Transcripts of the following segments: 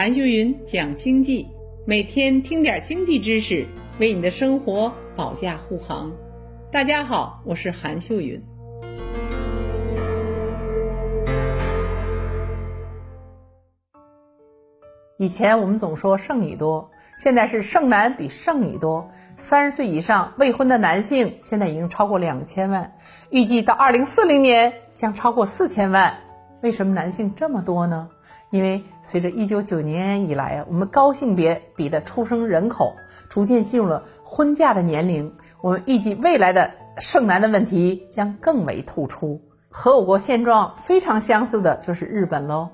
韩秀云讲经济，每天听点经济知识，为你的生活保驾护航。大家好，我是韩秀云。以前我们总说剩女多，现在是剩男比剩女多。三十岁以上未婚的男性现在已经超过两千万，预计到二零四零年将超过四千万。为什么男性这么多呢？因为随着一九九年以来啊，我们高性别比的出生人口逐渐进入了婚嫁的年龄，我们预计未来的剩男的问题将更为突出。和我国现状非常相似的就是日本喽。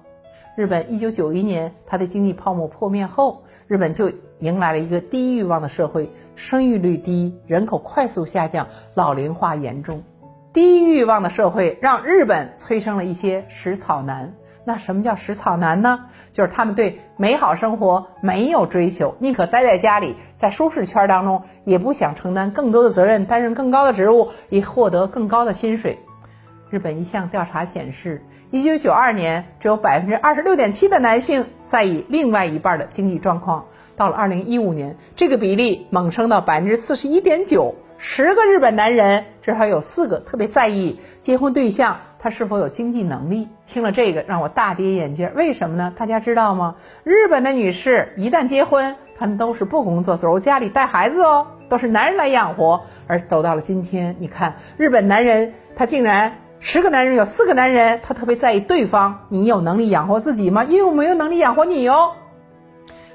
日本一九九一年，它的经济泡沫破灭后，日本就迎来了一个低欲望的社会，生育率低，人口快速下降，老龄化严重。低欲望的社会让日本催生了一些食草男。那什么叫食草男呢？就是他们对美好生活没有追求，宁可待在家里，在舒适圈当中，也不想承担更多的责任，担任更高的职务，以获得更高的薪水。日本一项调查显示，一九九二年只有百分之二十六点七的男性在意另外一半的经济状况，到了二零一五年，这个比例猛升到百分之四十一点九，十个日本男人至少有四个特别在意结婚对象他是否有经济能力。听了这个，让我大跌眼镜。为什么呢？大家知道吗？日本的女士一旦结婚，她们都是不工作，走入家里带孩子哦，都是男人来养活。而走到了今天，你看日本男人，他竟然。十个男人有四个男人，他特别在意对方，你有能力养活自己吗？因为我没有能力养活你哦。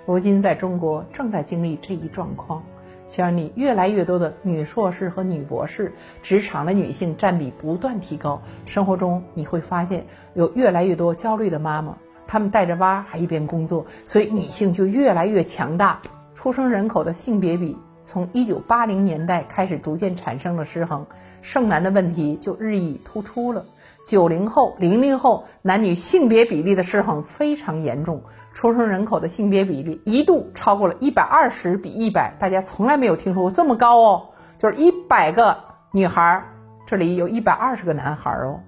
如今在中国正在经历这一状况，像你越来越多的女硕士和女博士，职场的女性占比不断提高。生活中你会发现有越来越多焦虑的妈妈，她们带着娃还一边工作，所以女性就越来越强大。出生人口的性别比。从一九八零年代开始，逐渐产生了失衡，剩男的问题就日益突出了。九零后、零零后男女性别比例的失衡非常严重，出生人口的性别比例一度超过了一百二十比一百，大家从来没有听说过这么高哦，就是一百个女孩，这里有一百二十个男孩哦。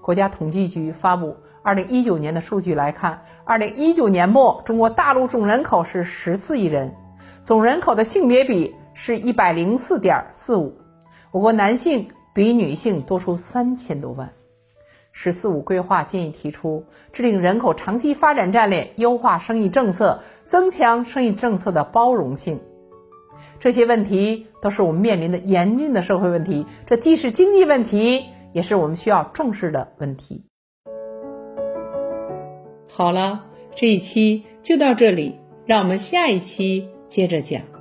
国家统计局发布二零一九年的数据来看，二零一九年末，中国大陆总人口是十四亿人。总人口的性别比是一百零四点四五，我国男性比女性多出三千多万。“十四五”规划建议提出制定人口长期发展战略，优化生育政策，增强生育政策的包容性。这些问题都是我们面临的严峻的社会问题，这既是经济问题，也是我们需要重视的问题。好了，这一期就到这里，让我们下一期。接着讲。